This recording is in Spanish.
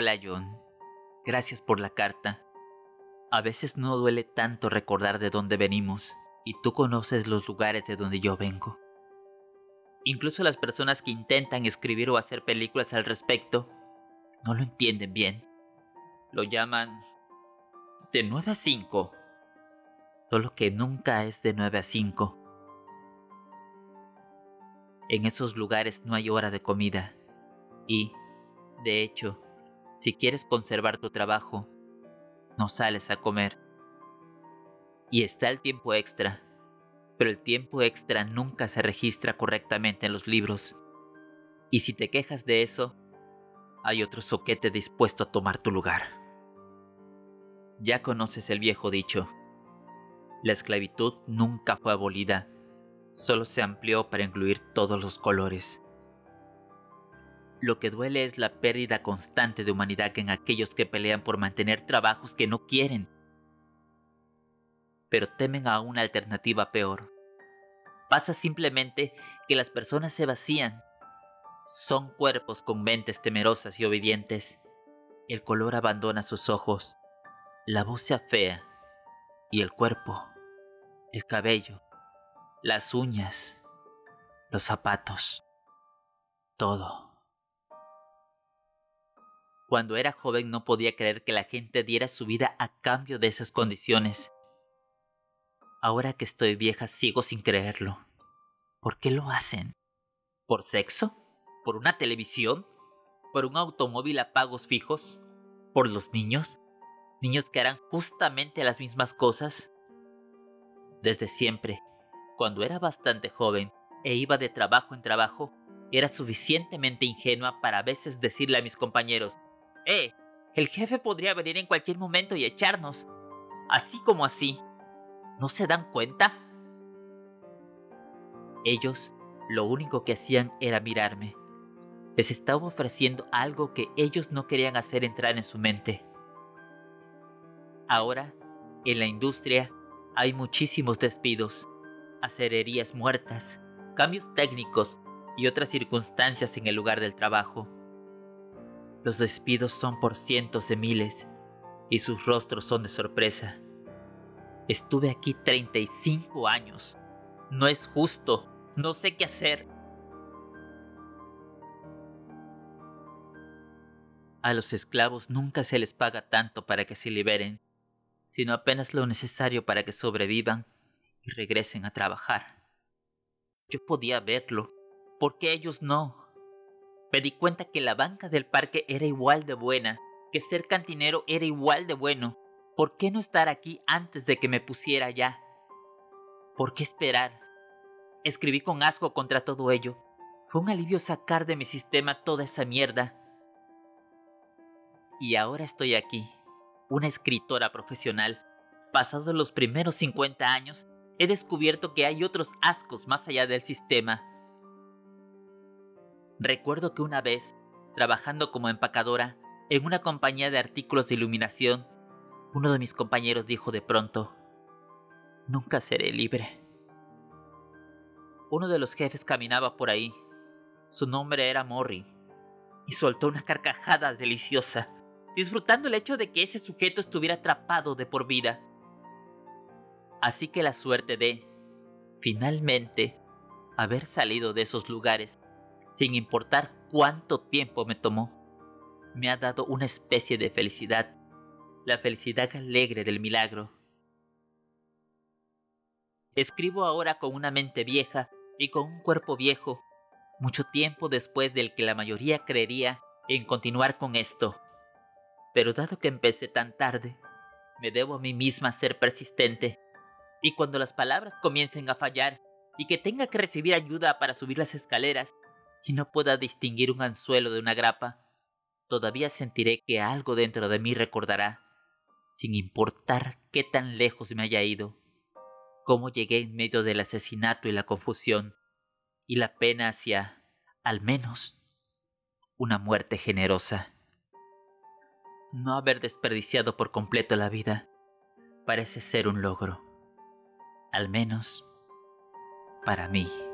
Hola John, gracias por la carta. A veces no duele tanto recordar de dónde venimos y tú conoces los lugares de donde yo vengo. Incluso las personas que intentan escribir o hacer películas al respecto no lo entienden bien. Lo llaman de 9 a 5. Solo que nunca es de 9 a 5. En esos lugares no hay hora de comida. Y, de hecho, si quieres conservar tu trabajo, no sales a comer. Y está el tiempo extra, pero el tiempo extra nunca se registra correctamente en los libros. Y si te quejas de eso, hay otro soquete dispuesto a tomar tu lugar. Ya conoces el viejo dicho. La esclavitud nunca fue abolida, solo se amplió para incluir todos los colores. Lo que duele es la pérdida constante de humanidad en aquellos que pelean por mantener trabajos que no quieren, pero temen a una alternativa peor. Pasa simplemente que las personas se vacían. Son cuerpos con mentes temerosas y obedientes. El color abandona sus ojos, la voz se afea y el cuerpo, el cabello, las uñas, los zapatos, todo. Cuando era joven no podía creer que la gente diera su vida a cambio de esas condiciones. Ahora que estoy vieja sigo sin creerlo. ¿Por qué lo hacen? ¿Por sexo? ¿Por una televisión? ¿Por un automóvil a pagos fijos? ¿Por los niños? ¿Niños que harán justamente las mismas cosas? Desde siempre, cuando era bastante joven e iba de trabajo en trabajo, era suficientemente ingenua para a veces decirle a mis compañeros, ¡Eh! El jefe podría venir en cualquier momento y echarnos. Así como así. ¿No se dan cuenta? Ellos lo único que hacían era mirarme. Les estaba ofreciendo algo que ellos no querían hacer entrar en su mente. Ahora, en la industria, hay muchísimos despidos, acererías muertas, cambios técnicos y otras circunstancias en el lugar del trabajo. Los despidos son por cientos de miles y sus rostros son de sorpresa. Estuve aquí 35 años. No es justo. No sé qué hacer. A los esclavos nunca se les paga tanto para que se liberen, sino apenas lo necesario para que sobrevivan y regresen a trabajar. Yo podía verlo, porque ellos no. Me di cuenta que la banca del parque era igual de buena, que ser cantinero era igual de bueno. ¿Por qué no estar aquí antes de que me pusiera ya? ¿Por qué esperar? Escribí con asco contra todo ello. Fue un alivio sacar de mi sistema toda esa mierda. Y ahora estoy aquí, una escritora profesional. Pasados los primeros 50 años, he descubierto que hay otros ascos más allá del sistema Recuerdo que una vez, trabajando como empacadora en una compañía de artículos de iluminación, uno de mis compañeros dijo de pronto, Nunca seré libre. Uno de los jefes caminaba por ahí. Su nombre era Morrie, y soltó una carcajada deliciosa, disfrutando el hecho de que ese sujeto estuviera atrapado de por vida. Así que la suerte de, finalmente, haber salido de esos lugares sin importar cuánto tiempo me tomó, me ha dado una especie de felicidad, la felicidad alegre del milagro. Escribo ahora con una mente vieja y con un cuerpo viejo, mucho tiempo después del que la mayoría creería en continuar con esto. Pero dado que empecé tan tarde, me debo a mí misma ser persistente, y cuando las palabras comiencen a fallar y que tenga que recibir ayuda para subir las escaleras, y no pueda distinguir un anzuelo de una grapa, todavía sentiré que algo dentro de mí recordará, sin importar qué tan lejos me haya ido, cómo llegué en medio del asesinato y la confusión, y la pena hacia, al menos, una muerte generosa. No haber desperdiciado por completo la vida parece ser un logro, al menos para mí.